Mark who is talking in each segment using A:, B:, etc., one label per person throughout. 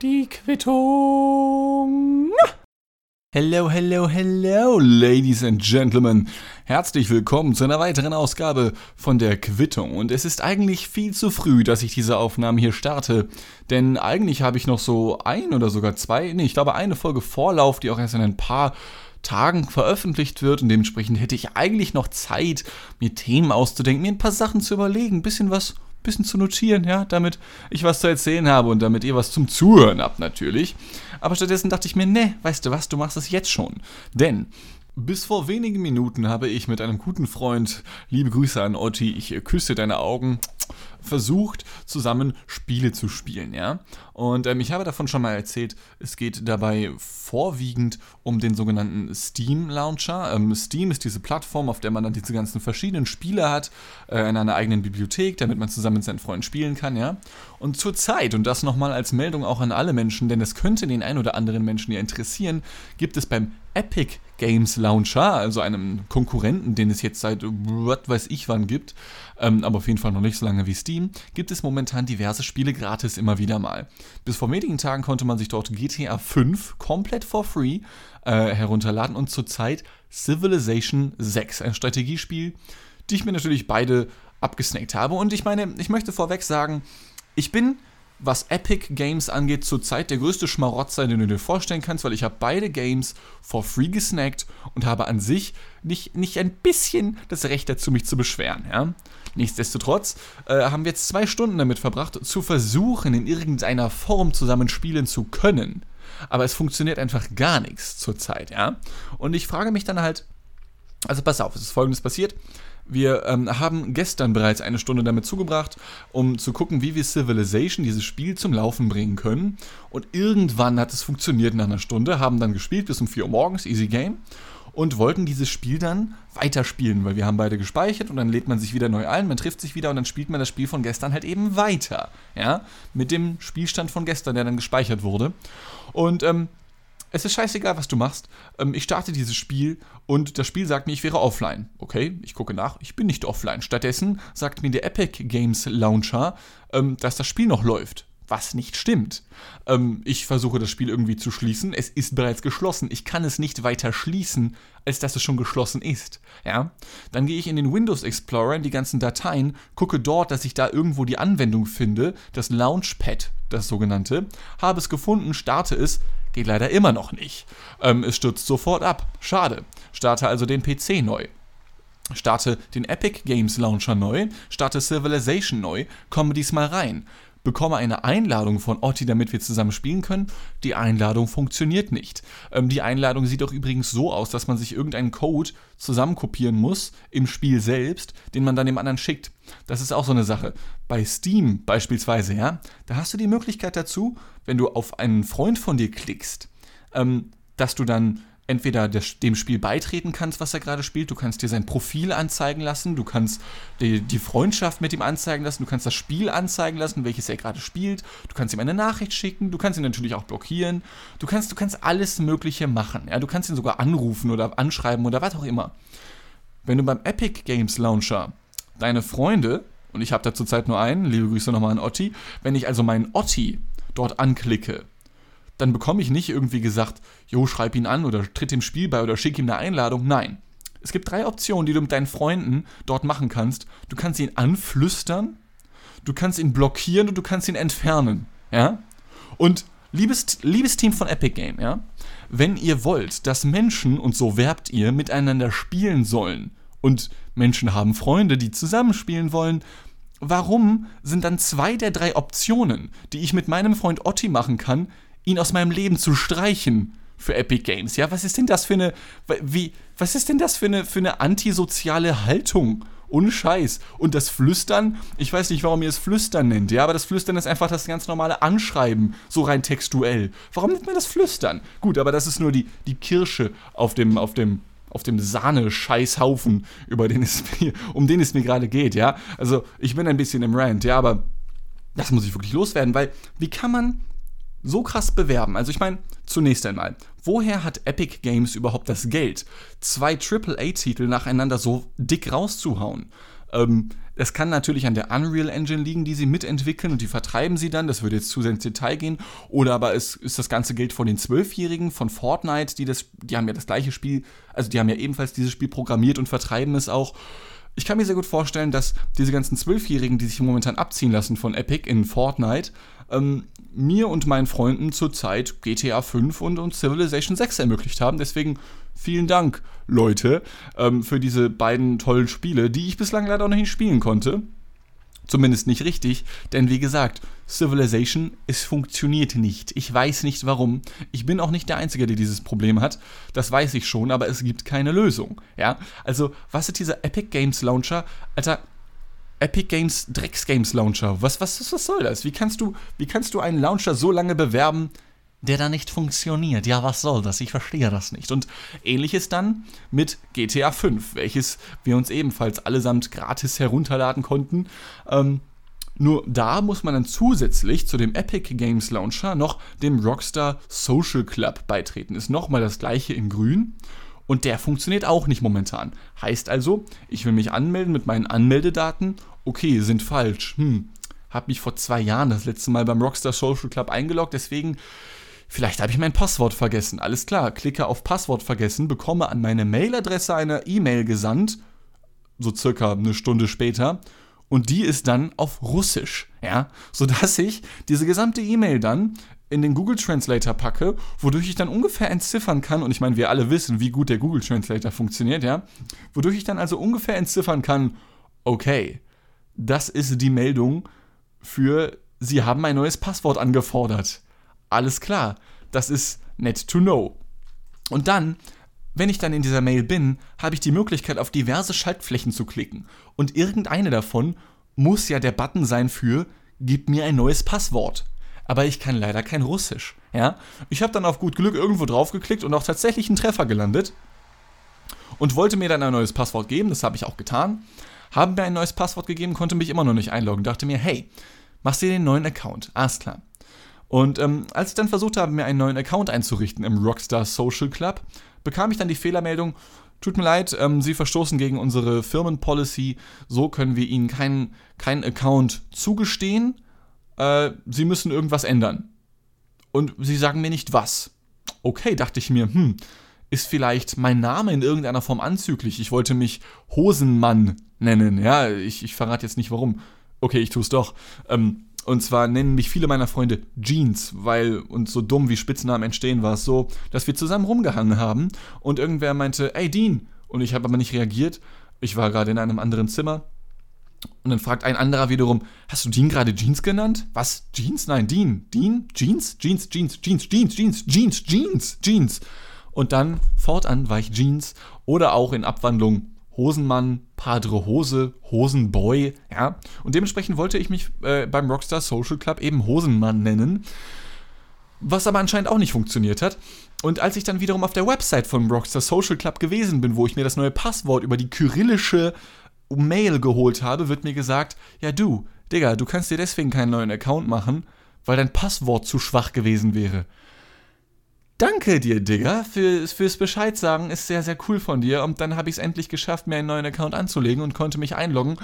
A: Die Quittung. Hello, hello, hello, Ladies and Gentlemen. Herzlich willkommen zu einer weiteren Ausgabe von der Quittung. Und es ist eigentlich viel zu früh, dass ich diese Aufnahmen hier starte. Denn eigentlich habe ich noch so ein oder sogar zwei, nee, ich glaube eine Folge Vorlauf, die auch erst in ein paar Tagen veröffentlicht wird und dementsprechend hätte ich eigentlich noch Zeit, mir Themen auszudenken, mir ein paar Sachen zu überlegen, ein bisschen was bisschen zu notieren, ja, damit ich was zu erzählen habe und damit ihr was zum Zuhören habt natürlich. Aber stattdessen dachte ich mir, ne, weißt du was, du machst es jetzt schon. Denn bis vor wenigen Minuten habe ich mit einem guten Freund, liebe Grüße an Otti, ich küsse deine Augen, versucht, zusammen Spiele zu spielen, ja. Und ähm, ich habe davon schon mal erzählt, es geht dabei vorwiegend um den sogenannten Steam Launcher. Ähm, Steam ist diese Plattform, auf der man dann diese ganzen verschiedenen Spiele hat, äh, in einer eigenen Bibliothek, damit man zusammen mit seinen Freunden spielen kann, ja. Und zurzeit, und das nochmal als Meldung auch an alle Menschen, denn es könnte den ein oder anderen Menschen ja interessieren, gibt es beim Epic Games Launcher, also einem Konkurrenten, den es jetzt seit was weiß ich wann gibt, ähm, aber auf jeden Fall noch nicht so lange wie Steam, gibt es momentan diverse Spiele gratis immer wieder mal. Bis vor wenigen Tagen konnte man sich dort GTA 5 komplett for free äh, herunterladen und zurzeit Civilization 6, ein Strategiespiel, die ich mir natürlich beide abgesnackt habe. Und ich meine, ich möchte vorweg sagen, ich bin was Epic Games angeht, zurzeit der größte Schmarotzer, den du dir vorstellen kannst, weil ich habe beide Games for free gesnackt und habe an sich nicht, nicht ein bisschen das Recht dazu, mich zu beschweren. Ja? Nichtsdestotrotz äh, haben wir jetzt zwei Stunden damit verbracht, zu versuchen, in irgendeiner Form zusammen spielen zu können. Aber es funktioniert einfach gar nichts zurzeit, ja. Und ich frage mich dann halt, also pass auf, es ist folgendes passiert. Wir ähm, haben gestern bereits eine Stunde damit zugebracht, um zu gucken, wie wir Civilization, dieses Spiel, zum Laufen bringen können. Und irgendwann hat es funktioniert nach einer Stunde, haben dann gespielt bis um 4 Uhr morgens, easy game und wollten dieses Spiel dann weiterspielen, weil wir haben beide gespeichert und dann lädt man sich wieder neu ein, man trifft sich wieder und dann spielt man das Spiel von gestern halt eben weiter, ja, mit dem Spielstand von gestern, der dann gespeichert wurde. Und ähm, es ist scheißegal, was du machst. Ähm, ich starte dieses Spiel und das Spiel sagt mir, ich wäre offline. Okay, ich gucke nach, ich bin nicht offline. Stattdessen sagt mir der Epic Games Launcher, ähm, dass das Spiel noch läuft was nicht stimmt. Ähm, ich versuche das Spiel irgendwie zu schließen. Es ist bereits geschlossen. Ich kann es nicht weiter schließen, als dass es schon geschlossen ist. Ja? Dann gehe ich in den Windows Explorer, in die ganzen Dateien, gucke dort, dass ich da irgendwo die Anwendung finde, das Launchpad, das sogenannte, habe es gefunden, starte es, geht leider immer noch nicht. Ähm, es stürzt sofort ab. Schade. Starte also den PC neu starte den Epic Games Launcher neu, starte Civilization neu, komme diesmal rein bekomme eine Einladung von Otti, damit wir zusammen spielen können. Die Einladung funktioniert nicht. Ähm, die Einladung sieht doch übrigens so aus, dass man sich irgendeinen Code zusammenkopieren muss im Spiel selbst, den man dann dem anderen schickt. Das ist auch so eine Sache. Bei Steam beispielsweise, ja, da hast du die Möglichkeit dazu, wenn du auf einen Freund von dir klickst, ähm, dass du dann entweder dem Spiel beitreten kannst, was er gerade spielt, du kannst dir sein Profil anzeigen lassen, du kannst die, die, Freundschaft mit ihm anzeigen lassen, du kannst das Spiel anzeigen lassen, welches er gerade spielt, du kannst ihm eine Nachricht schicken, du kannst ihn natürlich auch blockieren, du kannst, du kannst alles Mögliche machen, ja, du kannst ihn sogar anrufen oder anschreiben oder was auch immer. Wenn du beim Epic Games Launcher deine Freunde, und ich habe da zurzeit nur einen, liebe Grüße nochmal an Otti, wenn ich also meinen Otti dort anklicke, dann bekomme ich nicht irgendwie gesagt, jo, schreib ihn an oder tritt dem Spiel bei oder schick ihm eine Einladung. Nein. Es gibt drei Optionen, die du mit deinen Freunden dort machen kannst. Du kannst ihn anflüstern, du kannst ihn blockieren und du kannst ihn entfernen. Ja? Und liebes, liebes Team von Epic Game, ja, wenn ihr wollt, dass Menschen, und so werbt ihr, miteinander spielen sollen, und Menschen haben Freunde, die zusammenspielen wollen, warum sind dann zwei der drei Optionen, die ich mit meinem Freund Otti machen kann, ihn aus meinem Leben zu streichen für Epic Games. Ja, was ist denn das für eine, wie, was ist denn das für eine, für eine antisoziale Haltung? Ohne Scheiß. Und das Flüstern, ich weiß nicht, warum ihr es Flüstern nennt, ja, aber das Flüstern ist einfach das ganz normale Anschreiben, so rein textuell. Warum nennt man das Flüstern? Gut, aber das ist nur die, die Kirsche auf dem, auf dem, auf dem Sahne-Scheißhaufen, über den es mir, um den es mir gerade geht, ja. Also, ich bin ein bisschen im Rant, ja, aber das muss ich wirklich loswerden, weil wie kann man so krass bewerben? Also ich meine, zunächst einmal, woher hat Epic Games überhaupt das Geld, zwei AAA-Titel nacheinander so dick rauszuhauen? Ähm, es kann natürlich an der Unreal Engine liegen, die sie mitentwickeln und die vertreiben sie dann. Das würde jetzt zu sehr ins Detail gehen. Oder aber es ist das ganze Geld von den Zwölfjährigen von Fortnite, die das, die haben ja das gleiche Spiel, also die haben ja ebenfalls dieses Spiel programmiert und vertreiben es auch. Ich kann mir sehr gut vorstellen, dass diese ganzen Zwölfjährigen, die sich momentan abziehen lassen von Epic in Fortnite, ähm, mir und meinen Freunden zurzeit GTA 5 und, und Civilization 6 ermöglicht haben. Deswegen vielen Dank, Leute, ähm, für diese beiden tollen Spiele, die ich bislang leider noch nicht spielen konnte. Zumindest nicht richtig, denn wie gesagt, Civilization, es funktioniert nicht. Ich weiß nicht warum. Ich bin auch nicht der Einzige, der dieses Problem hat. Das weiß ich schon, aber es gibt keine Lösung. Ja, also was ist dieser Epic Games Launcher? Alter, Epic Games Drecks Games Launcher. Was, was, was soll das? Wie kannst du, wie kannst du einen Launcher so lange bewerben, der da nicht funktioniert? Ja, was soll das? Ich verstehe das nicht. Und ähnliches dann mit GTA 5, welches wir uns ebenfalls allesamt gratis herunterladen konnten. Ähm, nur da muss man dann zusätzlich zu dem Epic Games Launcher noch dem Rockstar Social Club beitreten. Ist nochmal das gleiche in grün. Und der funktioniert auch nicht momentan. Heißt also, ich will mich anmelden mit meinen Anmeldedaten. Okay, sind falsch. Hm, hab mich vor zwei Jahren das letzte Mal beim Rockstar Social Club eingeloggt, deswegen Vielleicht habe ich mein Passwort vergessen. Alles klar, klicke auf Passwort vergessen, bekomme an meine Mailadresse eine E-Mail gesandt, so circa eine Stunde später, und die ist dann auf Russisch, ja, sodass ich diese gesamte E-Mail dann in den Google Translator packe, wodurch ich dann ungefähr entziffern kann, und ich meine, wir alle wissen, wie gut der Google Translator funktioniert, ja, wodurch ich dann also ungefähr entziffern kann, okay, das ist die Meldung für, Sie haben ein neues Passwort angefordert. Alles klar, das ist nett to know. Und dann, wenn ich dann in dieser Mail bin, habe ich die Möglichkeit, auf diverse Schaltflächen zu klicken. Und irgendeine davon muss ja der Button sein für Gib mir ein neues Passwort aber ich kann leider kein Russisch. Ja? Ich habe dann auf gut Glück irgendwo drauf geklickt und auch tatsächlich einen Treffer gelandet und wollte mir dann ein neues Passwort geben, das habe ich auch getan. Haben mir ein neues Passwort gegeben, konnte mich immer noch nicht einloggen. Dachte mir, hey, machst dir den neuen Account. Alles klar. Und ähm, als ich dann versucht habe, mir einen neuen Account einzurichten im Rockstar Social Club, bekam ich dann die Fehlermeldung, tut mir leid, ähm, Sie verstoßen gegen unsere Firmenpolicy, so können wir Ihnen keinen kein Account zugestehen äh, sie müssen irgendwas ändern. Und sie sagen mir nicht was. Okay, dachte ich mir, hm, ist vielleicht mein Name in irgendeiner Form anzüglich. Ich wollte mich Hosenmann nennen. Ja, ich, ich verrate jetzt nicht warum. Okay, ich tue es doch. Ähm, und zwar nennen mich viele meiner Freunde Jeans, weil uns so dumm wie Spitznamen entstehen, war es so, dass wir zusammen rumgehangen haben und irgendwer meinte, ey Dean. Und ich habe aber nicht reagiert. Ich war gerade in einem anderen Zimmer und dann fragt ein anderer wiederum, hast du Dean gerade Jeans genannt? Was? Jeans? Nein, Dean. Dean? Jeans? Jeans, Jeans, Jeans, Jeans, Jeans, Jeans, Jeans, Jeans. Und dann fortan war ich Jeans oder auch in Abwandlung Hosenmann, Padre Hose, Hosenboy, ja. Und dementsprechend wollte ich mich äh, beim Rockstar Social Club eben Hosenmann nennen. Was aber anscheinend auch nicht funktioniert hat. Und als ich dann wiederum auf der Website vom Rockstar Social Club gewesen bin, wo ich mir das neue Passwort über die kyrillische Mail geholt habe, wird mir gesagt, ja du, Digga, du kannst dir deswegen keinen neuen Account machen, weil dein Passwort zu schwach gewesen wäre. Danke dir, Digga, für, fürs Bescheid sagen, ist sehr, sehr cool von dir. Und dann habe ich es endlich geschafft, mir einen neuen Account anzulegen und konnte mich einloggen.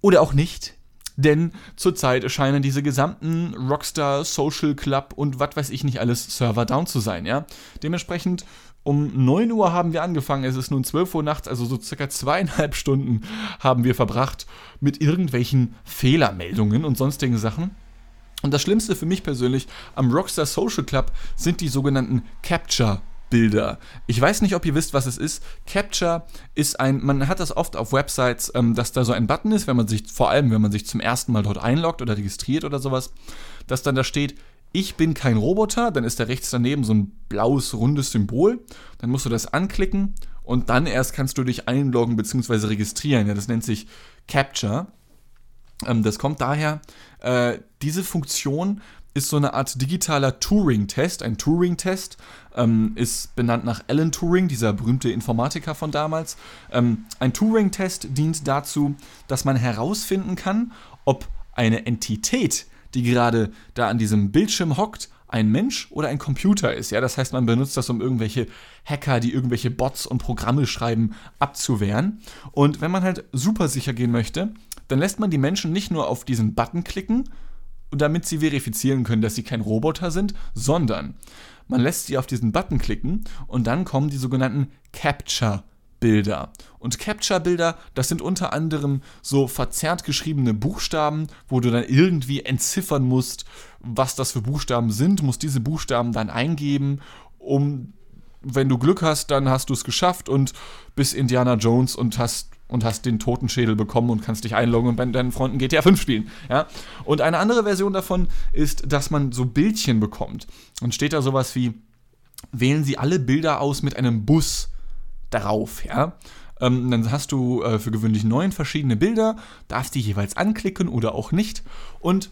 A: Oder auch nicht. Denn zurzeit scheinen diese gesamten Rockstar Social Club und was weiß ich nicht alles Server down zu sein, ja. Dementsprechend um 9 Uhr haben wir angefangen, es ist nun 12 Uhr nachts, also so circa zweieinhalb Stunden haben wir verbracht mit irgendwelchen Fehlermeldungen und sonstigen Sachen. Und das Schlimmste für mich persönlich am Rockstar Social Club sind die sogenannten Capture Bilder. Ich weiß nicht, ob ihr wisst, was es ist. Capture ist ein, man hat das oft auf Websites, ähm, dass da so ein Button ist, wenn man sich, vor allem wenn man sich zum ersten Mal dort einloggt oder registriert oder sowas, dass dann da steht, ich bin kein Roboter, dann ist da rechts daneben so ein blaues, rundes Symbol. Dann musst du das anklicken und dann erst kannst du dich einloggen bzw. registrieren. Ja, das nennt sich Capture. Ähm, das kommt daher, äh, diese Funktion ist so eine Art digitaler Turing-Test. Ein Turing-Test ähm, ist benannt nach Alan Turing, dieser berühmte Informatiker von damals. Ähm, ein Turing-Test dient dazu, dass man herausfinden kann, ob eine Entität die gerade da an diesem Bildschirm hockt, ein Mensch oder ein Computer ist. Ja, das heißt, man benutzt das, um irgendwelche Hacker, die irgendwelche Bots und Programme schreiben, abzuwehren. Und wenn man halt super sicher gehen möchte, dann lässt man die Menschen nicht nur auf diesen Button klicken, damit sie verifizieren können, dass sie kein Roboter sind, sondern man lässt sie auf diesen Button klicken und dann kommen die sogenannten Capture Bilder. Und Capture-Bilder, das sind unter anderem so verzerrt geschriebene Buchstaben, wo du dann irgendwie entziffern musst, was das für Buchstaben sind, musst diese Buchstaben dann eingeben, um, wenn du Glück hast, dann hast du es geschafft und bist Indiana Jones und hast und hast den Totenschädel bekommen und kannst dich einloggen und bei deinen Freunden GTA 5 spielen. Ja? Und eine andere Version davon ist, dass man so Bildchen bekommt. Und steht da sowas wie, wählen Sie alle Bilder aus mit einem Bus darauf, ja. Ähm, dann hast du äh, für gewöhnlich neun verschiedene Bilder, darfst die jeweils anklicken oder auch nicht. Und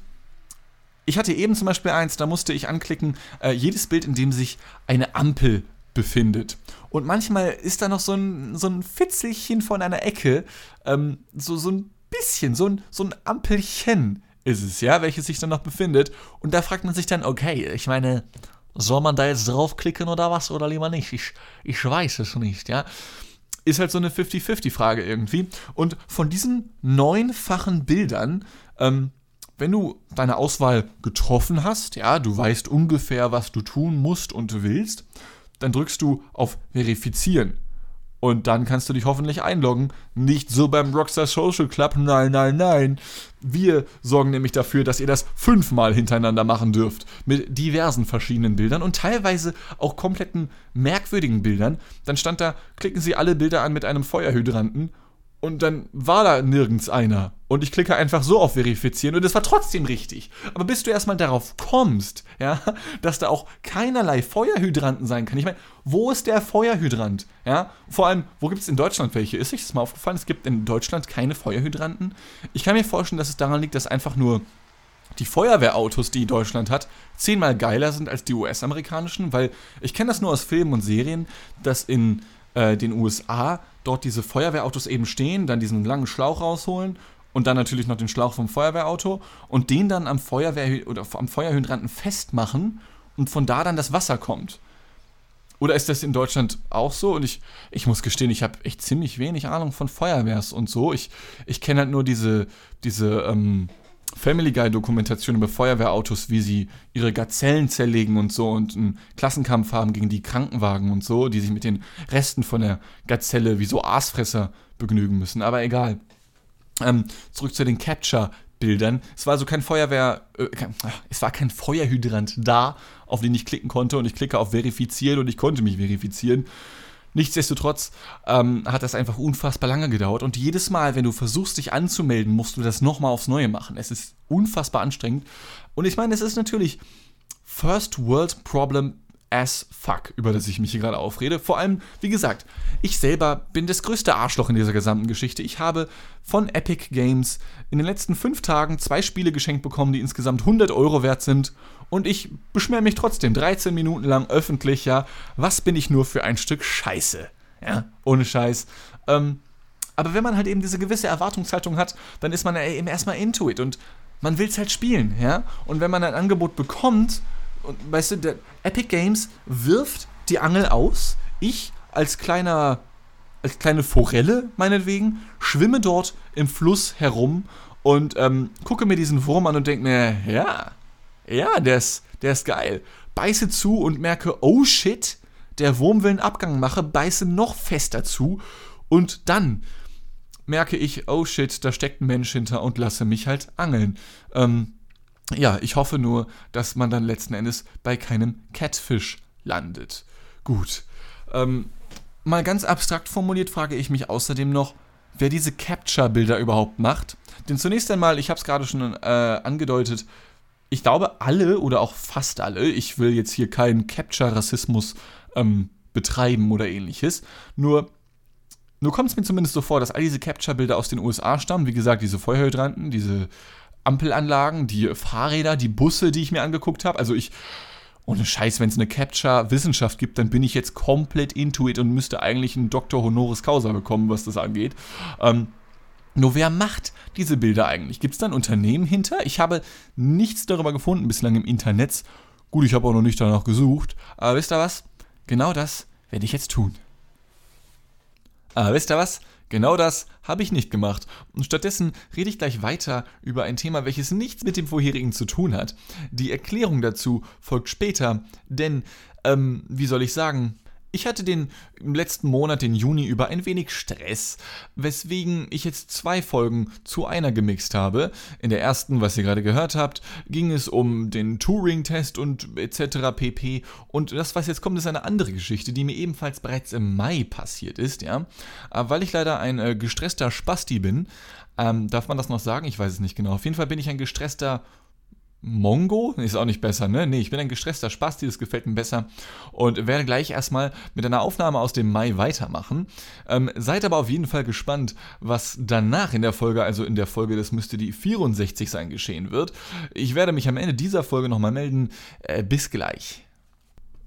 A: ich hatte eben zum Beispiel eins, da musste ich anklicken, äh, jedes Bild, in dem sich eine Ampel befindet. Und manchmal ist da noch so ein, so ein Fitzelchen von einer Ecke, ähm, so, so ein bisschen, so ein, so ein Ampelchen ist es, ja, welches sich dann noch befindet. Und da fragt man sich dann, okay, ich meine, soll man da jetzt draufklicken oder was oder lieber nicht? Ich, ich weiß es nicht, ja. Ist halt so eine 50-50-Frage irgendwie. Und von diesen neunfachen Bildern, ähm, wenn du deine Auswahl getroffen hast, ja, du weißt ungefähr, was du tun musst und willst, dann drückst du auf Verifizieren. Und dann kannst du dich hoffentlich einloggen. Nicht so beim Rockstar Social Club. Nein, nein, nein. Wir sorgen nämlich dafür, dass ihr das fünfmal hintereinander machen dürft. Mit diversen verschiedenen Bildern und teilweise auch kompletten merkwürdigen Bildern. Dann stand da, klicken Sie alle Bilder an mit einem Feuerhydranten und dann war da nirgends einer. Und ich klicke einfach so auf Verifizieren und es war trotzdem richtig. Aber bis du erstmal darauf kommst, ja, dass da auch keinerlei Feuerhydranten sein kann. Ich meine, wo ist der Feuerhydrant? Ja, vor allem, wo gibt es in Deutschland welche? Ist euch das mal aufgefallen? Es gibt in Deutschland keine Feuerhydranten. Ich kann mir vorstellen, dass es daran liegt, dass einfach nur die Feuerwehrautos, die Deutschland hat, zehnmal geiler sind als die US-amerikanischen, weil ich kenne das nur aus Filmen und Serien, dass in äh, den USA dort diese Feuerwehrautos eben stehen, dann diesen langen Schlauch rausholen und dann natürlich noch den Schlauch vom Feuerwehrauto und den dann am Feuerwehr oder am Feuerhydranten festmachen und von da dann das Wasser kommt. Oder ist das in Deutschland auch so? Und ich, ich muss gestehen, ich habe echt ziemlich wenig Ahnung von Feuerwehrs und so. Ich, ich kenne halt nur diese, diese ähm, Family Guy-Dokumentation über Feuerwehrautos, wie sie ihre Gazellen zerlegen und so und einen Klassenkampf haben gegen die Krankenwagen und so, die sich mit den Resten von der Gazelle wie so Aasfresser begnügen müssen. Aber egal. Ähm, zurück zu den Capture-Bildern. Es war also kein Feuerwehr, äh, kein, es war kein Feuerhydrant da, auf den ich klicken konnte und ich klicke auf Verifizieren und ich konnte mich verifizieren. Nichtsdestotrotz ähm, hat das einfach unfassbar lange gedauert und jedes Mal, wenn du versuchst, dich anzumelden, musst du das nochmal aufs Neue machen. Es ist unfassbar anstrengend. Und ich meine, es ist natürlich First World Problem as fuck, über das ich mich hier gerade aufrede. Vor allem, wie gesagt, ich selber bin das größte Arschloch in dieser gesamten Geschichte. Ich habe von Epic Games in den letzten fünf Tagen zwei Spiele geschenkt bekommen, die insgesamt 100 Euro wert sind. Und ich beschwere mich trotzdem 13 Minuten lang öffentlich, ja, was bin ich nur für ein Stück Scheiße. Ja, ohne Scheiß. Ähm, aber wenn man halt eben diese gewisse Erwartungshaltung hat, dann ist man ja eben erstmal into it und man will es halt spielen, ja. Und wenn man ein Angebot bekommt, und weißt du, Epic Games wirft die Angel aus. Ich als kleiner, als kleine Forelle, meinetwegen, schwimme dort im Fluss herum und ähm, gucke mir diesen Wurm an und denke mir, ja, ja, der ist, der ist geil. Beiße zu und merke, oh shit, der Wurm will einen Abgang machen, beiße noch fester zu und dann merke ich, oh shit, da steckt ein Mensch hinter und lasse mich halt angeln. Ähm, ja, ich hoffe nur, dass man dann letzten Endes bei keinem Catfish landet. Gut. Ähm, mal ganz abstrakt formuliert frage ich mich außerdem noch, wer diese Capture-Bilder überhaupt macht. Denn zunächst einmal, ich habe es gerade schon äh, angedeutet, ich glaube alle oder auch fast alle, ich will jetzt hier keinen Capture-Rassismus ähm, betreiben oder ähnliches, nur nur kommt es mir zumindest so vor, dass all diese Capture-Bilder aus den USA stammen. Wie gesagt, diese Feuerhydranten, diese Ampelanlagen, die Fahrräder, die Busse, die ich mir angeguckt habe. Also ich, ohne Scheiß, wenn es eine Capture-Wissenschaft gibt, dann bin ich jetzt komplett into it und müsste eigentlich einen Dr. Honoris Causa bekommen, was das angeht. Ähm, nur wer macht diese Bilder eigentlich? Gibt es da ein Unternehmen hinter? Ich habe nichts darüber gefunden bislang im Internet. Gut, ich habe auch noch nicht danach gesucht. Aber wisst ihr was? Genau das werde ich jetzt tun. Aber wisst ihr was? Genau das habe ich nicht gemacht. Und stattdessen rede ich gleich weiter über ein Thema, welches nichts mit dem vorherigen zu tun hat. Die Erklärung dazu folgt später, denn, ähm, wie soll ich sagen, ich hatte den letzten Monat, den Juni, über ein wenig Stress, weswegen ich jetzt zwei Folgen zu einer gemixt habe. In der ersten, was ihr gerade gehört habt, ging es um den Turing-Test und etc. pp. Und das, was jetzt kommt, ist eine andere Geschichte, die mir ebenfalls bereits im Mai passiert ist, ja. Äh, weil ich leider ein äh, gestresster Spasti bin, ähm, darf man das noch sagen? Ich weiß es nicht genau. Auf jeden Fall bin ich ein gestresster Mongo? Ist auch nicht besser, ne? Nee, ich bin ein gestresster Spasti, das gefällt mir besser. Und werde gleich erstmal mit einer Aufnahme aus dem Mai weitermachen. Ähm, seid aber auf jeden Fall gespannt, was danach in der Folge, also in der Folge, das müsste die 64 sein, geschehen wird. Ich werde mich am Ende dieser Folge nochmal melden. Äh, bis gleich.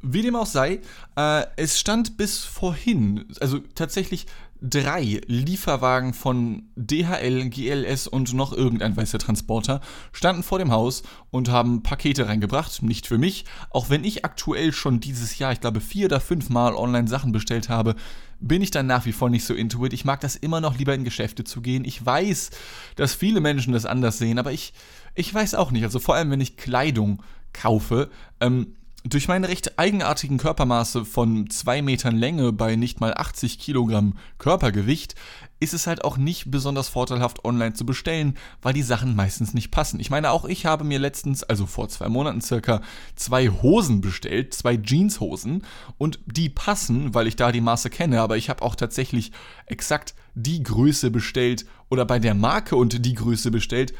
A: Wie dem auch sei, äh, es stand bis vorhin, also tatsächlich drei Lieferwagen von DHL, GLS und noch irgendein weißer Transporter standen vor dem Haus und haben Pakete reingebracht. Nicht für mich, auch wenn ich aktuell schon dieses Jahr, ich glaube, vier oder fünf Mal online Sachen bestellt habe, bin ich dann nach wie vor nicht so into it. Ich mag das immer noch lieber in Geschäfte zu gehen. Ich weiß, dass viele Menschen das anders sehen, aber ich, ich weiß auch nicht. Also vor allem, wenn ich Kleidung kaufe, ähm, durch meine recht eigenartigen Körpermaße von 2 Metern Länge bei nicht mal 80 Kilogramm Körpergewicht ist es halt auch nicht besonders vorteilhaft online zu bestellen, weil die Sachen meistens nicht passen. Ich meine, auch ich habe mir letztens, also vor zwei Monaten circa, zwei Hosen bestellt, zwei Jeanshosen und die passen, weil ich da die Maße kenne, aber ich habe auch tatsächlich exakt die Größe bestellt oder bei der Marke und die Größe bestellt,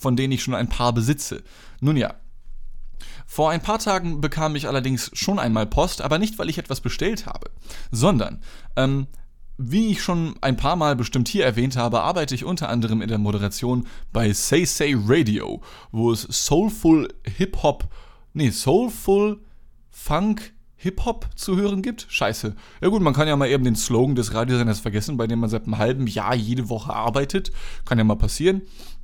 A: von denen ich schon ein paar besitze. Nun ja, vor ein paar Tagen bekam ich allerdings schon einmal Post, aber nicht, weil ich etwas bestellt habe, sondern, ähm, wie ich schon ein paar Mal bestimmt hier erwähnt habe, arbeite ich unter anderem in der Moderation bei Say Say Radio, wo es Soulful Hip-Hop, nee, Soulful Funk Hip-Hop zu hören gibt? Scheiße. Ja gut, man kann ja mal eben den Slogan des Radiosenders vergessen, bei dem man seit einem halben Jahr jede Woche arbeitet. Kann ja mal passieren.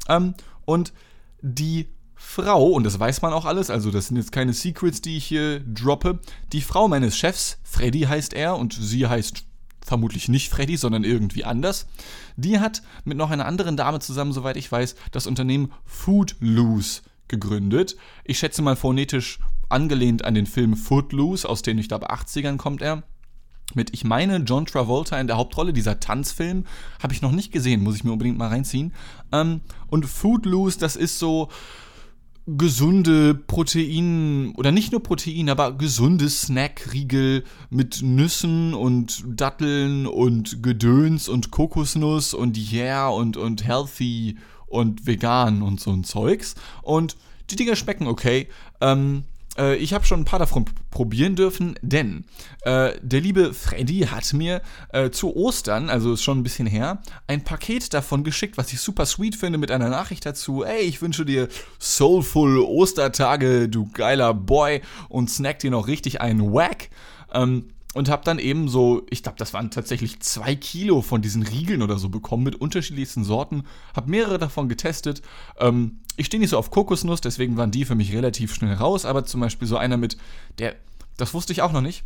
A: Ähm, und die Frau, und das weiß man auch alles, also das sind jetzt keine Secrets, die ich hier droppe, die Frau meines Chefs, Freddy heißt er, und sie heißt vermutlich nicht Freddy, sondern irgendwie anders, die hat mit noch einer anderen Dame zusammen, soweit ich weiß, das Unternehmen Foodloose gegründet. Ich schätze mal phonetisch angelehnt an den Film Footloose, aus den, ich glaube, 80ern kommt er. Mit, ich meine, John Travolta in der Hauptrolle, dieser Tanzfilm, habe ich noch nicht gesehen, muss ich mir unbedingt mal reinziehen. Ähm, und Foodloose, das ist so, gesunde Protein oder nicht nur Protein, aber gesunde Snackriegel mit Nüssen und Datteln und Gedöns und Kokosnuss und yeah und und healthy und vegan und so ein Zeugs und die Dinger schmecken okay. Ähm, äh, ich habe schon ein paar davon probieren dürfen, denn äh, der liebe Freddy hat mir äh, zu Ostern, also ist schon ein bisschen her, ein Paket davon geschickt, was ich super sweet finde, mit einer Nachricht dazu. Ey, ich wünsche dir soulful Ostertage, du geiler Boy, und snack dir noch richtig einen Wack. Ähm, und habe dann eben so, ich glaube, das waren tatsächlich zwei Kilo von diesen Riegeln oder so bekommen mit unterschiedlichsten Sorten. Habe mehrere davon getestet. Ähm, ich stehe nicht so auf Kokosnuss, deswegen waren die für mich relativ schnell raus. Aber zum Beispiel so einer mit, der, das wusste ich auch noch nicht.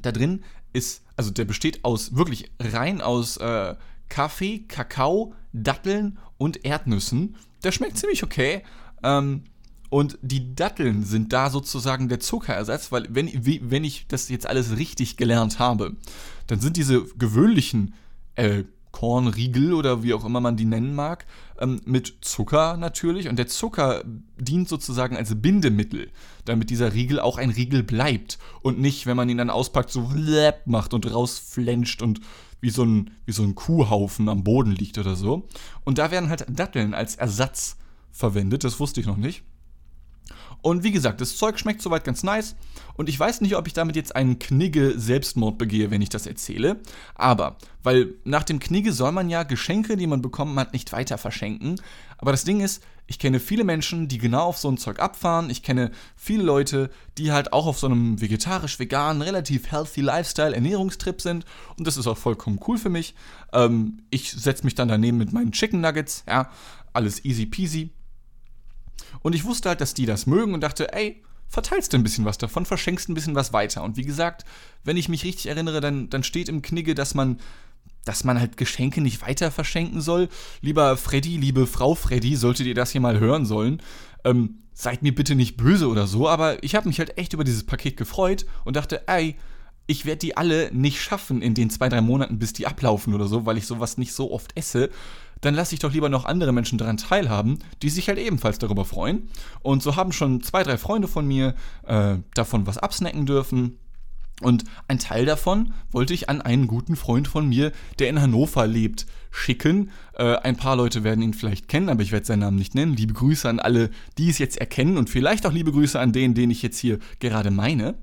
A: Da drin ist, also der besteht aus wirklich rein aus äh, Kaffee, Kakao, Datteln und Erdnüssen. Der schmeckt ziemlich okay. Ähm, und die Datteln sind da sozusagen der Zuckerersatz, weil wenn, wenn ich das jetzt alles richtig gelernt habe, dann sind diese gewöhnlichen äh, Kornriegel oder wie auch immer man die nennen mag, ähm, mit Zucker natürlich. Und der Zucker dient sozusagen als Bindemittel, damit dieser Riegel auch ein Riegel bleibt. Und nicht, wenn man ihn dann auspackt, so macht und rausflenscht und wie so, ein, wie so ein Kuhhaufen am Boden liegt oder so. Und da werden halt Datteln als Ersatz verwendet, das wusste ich noch nicht. Und wie gesagt, das Zeug schmeckt soweit ganz nice. Und ich weiß nicht, ob ich damit jetzt einen Knigge-Selbstmord begehe, wenn ich das erzähle. Aber, weil nach dem Knigge soll man ja Geschenke, die man bekommen hat, nicht weiter verschenken. Aber das Ding ist, ich kenne viele Menschen, die genau auf so ein Zeug abfahren. Ich kenne viele Leute, die halt auch auf so einem vegetarisch-veganen, relativ healthy Lifestyle-Ernährungstrip sind. Und das ist auch vollkommen cool für mich. Ähm, ich setze mich dann daneben mit meinen Chicken Nuggets. Ja, alles easy peasy. Und ich wusste halt, dass die das mögen und dachte, ey, verteilst du ein bisschen was davon, verschenkst ein bisschen was weiter. Und wie gesagt, wenn ich mich richtig erinnere, dann, dann steht im Knigge, dass man dass man halt Geschenke nicht weiter verschenken soll. Lieber Freddy, liebe Frau Freddy, solltet ihr das hier mal hören sollen, ähm, seid mir bitte nicht böse oder so, aber ich habe mich halt echt über dieses Paket gefreut und dachte, ey, ich werde die alle nicht schaffen in den zwei, drei Monaten, bis die ablaufen oder so, weil ich sowas nicht so oft esse. Dann lasse ich doch lieber noch andere Menschen daran teilhaben, die sich halt ebenfalls darüber freuen. Und so haben schon zwei, drei Freunde von mir äh, davon was absnacken dürfen. Und ein Teil davon wollte ich an einen guten Freund von mir, der in Hannover lebt, schicken. Äh, ein paar Leute werden ihn vielleicht kennen, aber ich werde seinen Namen nicht nennen. Liebe Grüße an alle, die es jetzt erkennen und vielleicht auch liebe Grüße an den, den ich jetzt hier gerade meine.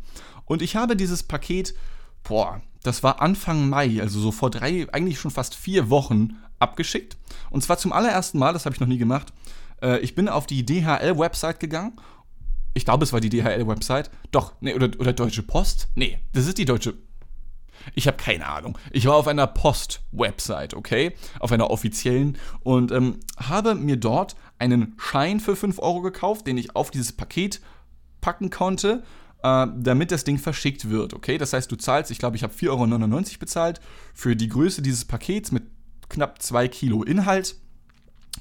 A: Und ich habe dieses Paket, boah, das war Anfang Mai, also so vor drei, eigentlich schon fast vier Wochen abgeschickt. Und zwar zum allerersten Mal, das habe ich noch nie gemacht. Äh, ich bin auf die DHL-Website gegangen. Ich glaube, es war die DHL-Website. Doch, nee, oder, oder Deutsche Post? Nee, das ist die Deutsche. Ich habe keine Ahnung. Ich war auf einer Post-Website, okay? Auf einer offiziellen und ähm, habe mir dort einen Schein für 5 Euro gekauft, den ich auf dieses Paket packen konnte äh, damit das Ding verschickt wird. Okay, das heißt, du zahlst, ich glaube, ich habe 4,99 Euro bezahlt für die Größe dieses Pakets mit knapp 2 Kilo Inhalt.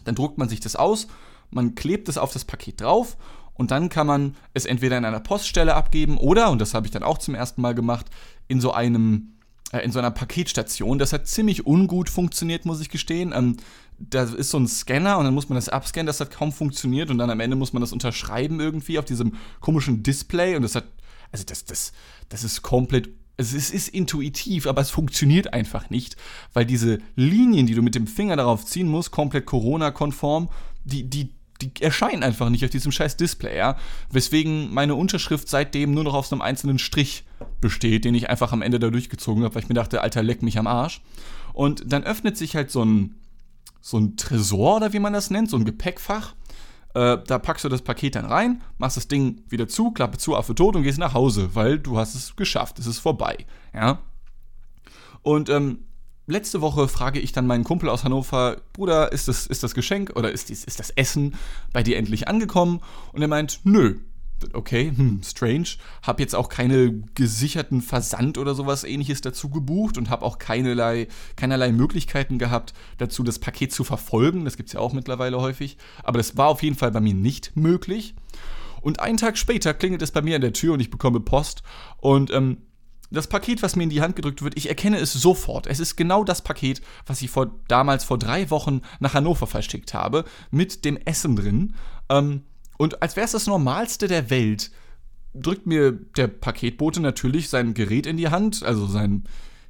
A: Dann druckt man sich das aus, man klebt es auf das Paket drauf und dann kann man es entweder in einer Poststelle abgeben oder, und das habe ich dann auch zum ersten Mal gemacht, in so einem äh, in so einer Paketstation. Das hat ziemlich ungut funktioniert, muss ich gestehen. Ähm, da ist so ein Scanner und dann muss man das abscannen, das hat kaum funktioniert und dann am Ende muss man das unterschreiben irgendwie auf diesem komischen Display und das hat, also das, das, das ist komplett es ist, ist, intuitiv, aber es funktioniert einfach nicht, weil diese Linien, die du mit dem Finger darauf ziehen musst, komplett Corona-konform, die, die, die erscheinen einfach nicht auf diesem scheiß Display, ja. Weswegen meine Unterschrift seitdem nur noch auf so einem einzelnen Strich besteht, den ich einfach am Ende da durchgezogen habe, weil ich mir dachte, Alter, leck mich am Arsch. Und dann öffnet sich halt so ein, so ein Tresor oder wie man das nennt, so ein Gepäckfach. Äh, da packst du das Paket dann rein, machst das Ding wieder zu, Klappe zu, Affe tot und gehst nach Hause, weil du hast es geschafft, es ist vorbei. Ja. Und ähm, letzte Woche frage ich dann meinen Kumpel aus Hannover, Bruder, ist das, ist das Geschenk oder ist, ist das Essen bei dir endlich angekommen? Und er meint, nö, okay, hm, strange. Hab jetzt auch keine gesicherten Versand oder sowas ähnliches dazu gebucht und habe auch keinerlei, keinerlei Möglichkeiten gehabt, dazu das Paket zu verfolgen. Das gibt es ja auch mittlerweile häufig. Aber das war auf jeden Fall bei mir nicht möglich. Und einen Tag später klingelt es bei mir an der Tür und ich bekomme Post. Und ähm, das Paket, was mir in die Hand gedrückt wird, ich erkenne es sofort. Es ist genau das Paket, was ich vor, damals vor drei Wochen nach Hannover verschickt habe, mit dem Essen drin. Ähm, und als wäre es das Normalste der Welt, drückt mir der Paketbote natürlich sein Gerät in die Hand, also sein,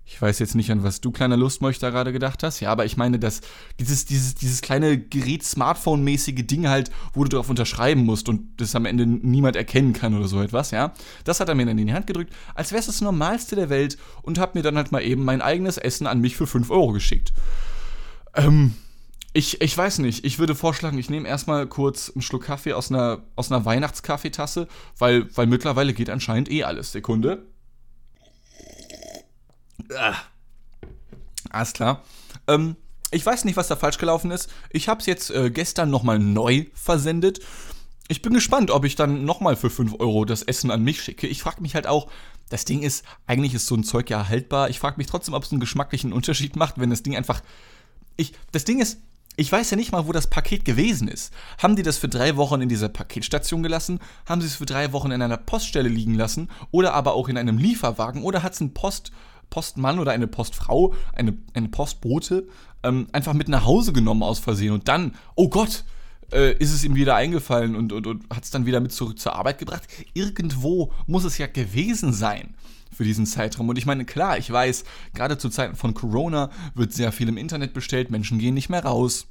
A: ich weiß jetzt nicht, an was du kleiner Lustmolch da gerade gedacht hast, ja, aber ich meine, dass dieses, dieses, dieses kleine Gerät, Smartphone-mäßige Ding halt, wo du darauf unterschreiben musst und das am Ende niemand erkennen kann oder so etwas, ja, das hat er mir dann in die Hand gedrückt, als wäre es das Normalste der Welt und hat mir dann halt mal eben mein eigenes Essen an mich für 5 Euro geschickt. Ähm, ich, ich weiß nicht. Ich würde vorschlagen, ich nehme erstmal kurz einen Schluck Kaffee aus einer, aus einer Weihnachtskaffeetasse, weil, weil mittlerweile geht anscheinend eh alles. Sekunde. Ah. Alles klar. Ähm, ich weiß nicht, was da falsch gelaufen ist. Ich habe es jetzt äh, gestern nochmal neu versendet. Ich bin gespannt, ob ich dann nochmal für 5 Euro das Essen an mich schicke. Ich frage mich halt auch, das Ding ist, eigentlich ist so ein Zeug ja haltbar. Ich frage mich trotzdem, ob es einen geschmacklichen Unterschied macht, wenn das Ding einfach. Ich, das Ding ist, ich weiß ja nicht mal, wo das Paket gewesen ist. Haben die das für drei Wochen in dieser Paketstation gelassen? Haben sie es für drei Wochen in einer Poststelle liegen lassen? Oder aber auch in einem Lieferwagen? Oder hat es ein Post, Postmann oder eine Postfrau, eine, eine Postbote, ähm, einfach mit nach Hause genommen aus Versehen? Und dann, oh Gott, äh, ist es ihm wieder eingefallen und, und, und hat es dann wieder mit zurück zur Arbeit gebracht? Irgendwo muss es ja gewesen sein für diesen Zeitraum. Und ich meine, klar, ich weiß, gerade zu Zeiten von Corona wird sehr viel im Internet bestellt, Menschen gehen nicht mehr raus.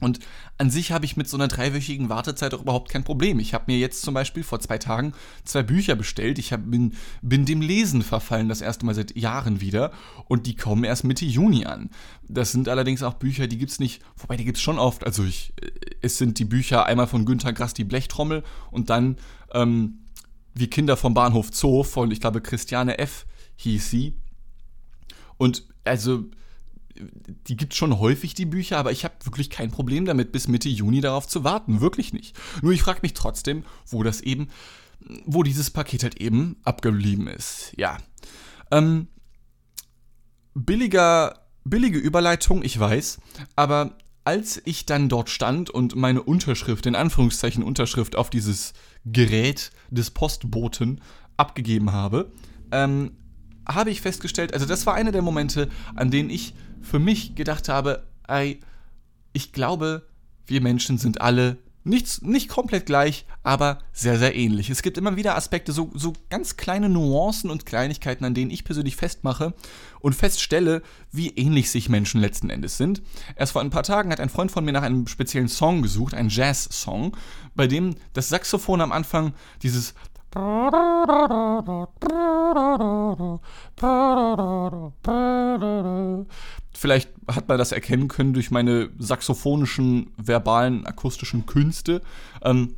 A: Und an sich habe ich mit so einer dreiwöchigen Wartezeit auch überhaupt kein Problem. Ich habe mir jetzt zum Beispiel vor zwei Tagen zwei Bücher bestellt. Ich hab, bin, bin dem Lesen verfallen, das erste Mal seit Jahren wieder. Und die kommen erst Mitte Juni an. Das sind allerdings auch Bücher, die gibt es nicht, wobei die gibt es schon oft. Also ich, es sind die Bücher einmal von Günter Grass, die Blechtrommel, und dann ähm, wie Kinder vom Bahnhof Zoo von, ich glaube, Christiane F. hieß sie. Und also, die gibt schon häufig, die Bücher, aber ich habe wirklich kein Problem damit, bis Mitte Juni darauf zu warten. Wirklich nicht. Nur ich frage mich trotzdem, wo das eben wo dieses Paket halt eben abgeblieben ist. Ja. Ähm, billiger, billige Überleitung, ich weiß, aber als ich dann dort stand und meine Unterschrift, in Anführungszeichen Unterschrift auf dieses Gerät des Postboten abgegeben habe, ähm, habe ich festgestellt, also das war einer der Momente, an denen ich für mich gedacht habe, ey, ich glaube, wir Menschen sind alle nicht, nicht komplett gleich, aber sehr, sehr ähnlich. Es gibt immer wieder Aspekte, so, so ganz kleine Nuancen und Kleinigkeiten, an denen ich persönlich festmache und feststelle, wie ähnlich sich Menschen letzten Endes sind. Erst vor ein paar Tagen hat ein Freund von mir nach einem speziellen Song gesucht, einen Jazz-Song, bei dem das Saxophon am Anfang dieses Vielleicht hat man das erkennen können durch meine saxophonischen, verbalen, akustischen Künste. Ähm,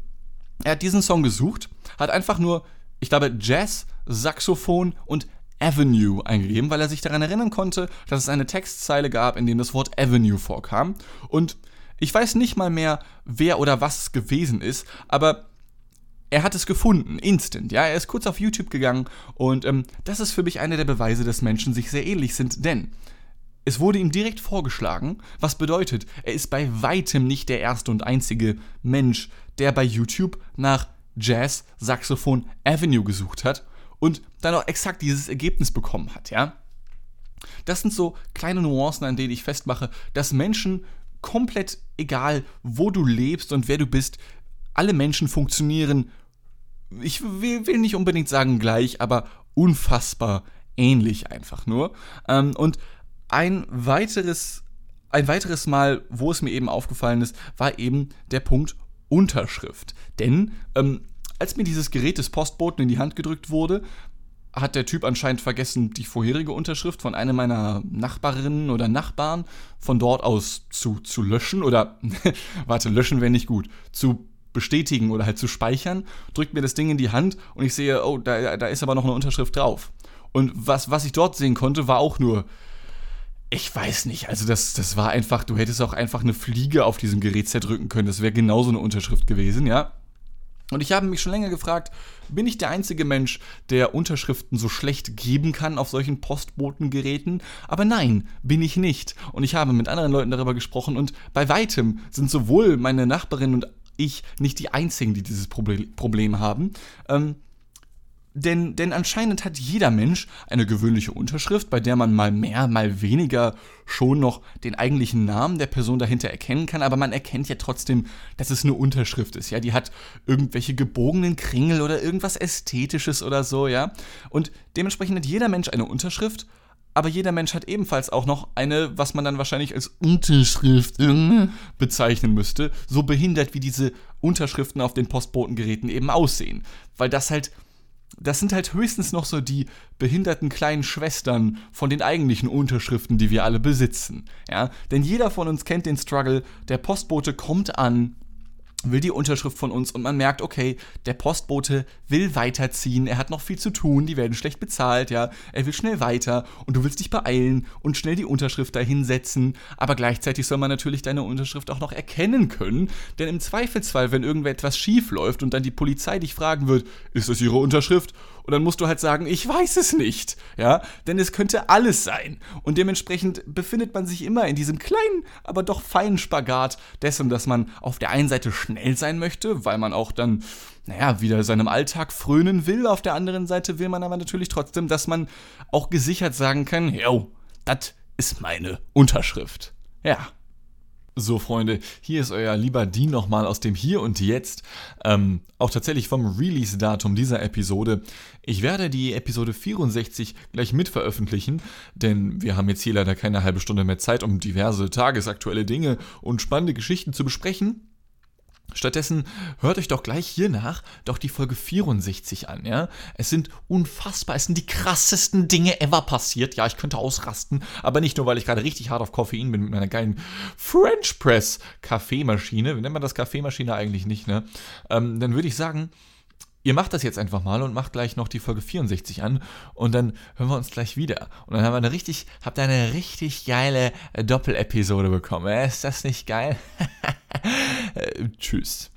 A: er hat diesen Song gesucht, hat einfach nur, ich glaube, Jazz, Saxophon und Avenue eingegeben, weil er sich daran erinnern konnte, dass es eine Textzeile gab, in der das Wort Avenue vorkam. Und ich weiß nicht mal mehr, wer oder was es gewesen ist, aber er hat es gefunden, instant. Ja, er ist kurz auf YouTube gegangen und ähm, das ist für mich einer der Beweise, dass Menschen sich sehr ähnlich sind, denn es wurde ihm direkt vorgeschlagen, was bedeutet, er ist bei weitem nicht der erste und einzige Mensch, der bei YouTube nach Jazz, Saxophon, Avenue gesucht hat und dann auch exakt dieses Ergebnis bekommen hat, ja? Das sind so kleine Nuancen, an denen ich festmache, dass Menschen komplett egal, wo du lebst und wer du bist, alle Menschen funktionieren, ich will, nicht unbedingt sagen gleich, aber unfassbar ähnlich einfach nur. Ähm, und ein weiteres, ein weiteres Mal, wo es mir eben aufgefallen ist, war eben der Punkt Unterschrift. Denn ähm, als mir dieses Gerät des Postboten in die Hand gedrückt wurde, hat der Typ anscheinend vergessen, die vorherige Unterschrift von einer meiner Nachbarinnen oder Nachbarn von dort aus zu, zu löschen oder, warte, löschen wäre nicht gut, zu bestätigen oder halt zu speichern, drückt mir das Ding in die Hand und ich sehe, oh, da, da ist aber noch eine Unterschrift drauf. Und was, was ich dort sehen konnte, war auch nur ich weiß nicht, also das, das war einfach, du hättest auch einfach eine Fliege auf diesem Gerät zerdrücken können. Das wäre genauso eine Unterschrift gewesen, ja. Und ich habe mich schon länger gefragt, bin ich der einzige Mensch, der Unterschriften so schlecht geben kann auf solchen Postbotengeräten? Aber nein, bin ich nicht. Und ich habe mit anderen Leuten darüber gesprochen und bei weitem sind sowohl meine Nachbarin und ich nicht die einzigen, die dieses Problem haben. Ähm, denn, denn anscheinend hat jeder Mensch eine gewöhnliche Unterschrift, bei der man mal mehr, mal weniger schon noch den eigentlichen Namen der Person dahinter erkennen kann, aber man erkennt ja trotzdem, dass es eine Unterschrift ist, ja, die hat irgendwelche gebogenen Kringel oder irgendwas Ästhetisches oder so, ja. Und dementsprechend hat jeder Mensch eine Unterschrift, aber jeder Mensch hat ebenfalls auch noch eine, was man dann wahrscheinlich als Unterschrift äh, bezeichnen müsste, so behindert wie diese Unterschriften auf den Postbotengeräten eben aussehen. Weil das halt das sind halt höchstens noch so die behinderten kleinen Schwestern von den eigentlichen Unterschriften, die wir alle besitzen. Ja? Denn jeder von uns kennt den Struggle, der Postbote kommt an will die Unterschrift von uns und man merkt, okay, der Postbote will weiterziehen, er hat noch viel zu tun, die werden schlecht bezahlt, ja, er will schnell weiter und du willst dich beeilen und schnell die Unterschrift dahinsetzen, aber gleichzeitig soll man natürlich deine Unterschrift auch noch erkennen können, denn im Zweifelsfall, wenn irgendetwas schief läuft und dann die Polizei dich fragen wird, ist das ihre Unterschrift? Und dann musst du halt sagen, ich weiß es nicht, ja, denn es könnte alles sein. Und dementsprechend befindet man sich immer in diesem kleinen, aber doch feinen Spagat dessen, dass man auf der einen Seite schnell sein möchte, weil man auch dann, naja, wieder seinem Alltag frönen will. Auf der anderen Seite will man aber natürlich trotzdem, dass man auch gesichert sagen kann, yo, das ist meine Unterschrift. Ja. So, Freunde, hier ist euer lieber Dean nochmal aus dem Hier und Jetzt. Ähm, auch tatsächlich vom Release-Datum dieser Episode. Ich werde die Episode 64 gleich mit veröffentlichen, denn wir haben jetzt hier leider keine halbe Stunde mehr Zeit, um diverse tagesaktuelle Dinge und spannende Geschichten zu besprechen. Stattdessen hört euch doch gleich hier nach doch die Folge 64 an, ja? Es sind unfassbar, es sind die krassesten Dinge ever passiert. Ja, ich könnte ausrasten, aber nicht nur, weil ich gerade richtig hart auf Koffein bin mit meiner geilen French Press Kaffeemaschine. Wie nennt man das Kaffeemaschine eigentlich nicht, ne? Ähm, dann würde ich sagen, ihr macht das jetzt einfach mal und macht gleich noch die Folge 64 an und dann hören wir uns gleich wieder. Und dann haben wir eine richtig, habt ihr eine richtig geile Doppelepisode bekommen. Ist das nicht geil? Tschüss.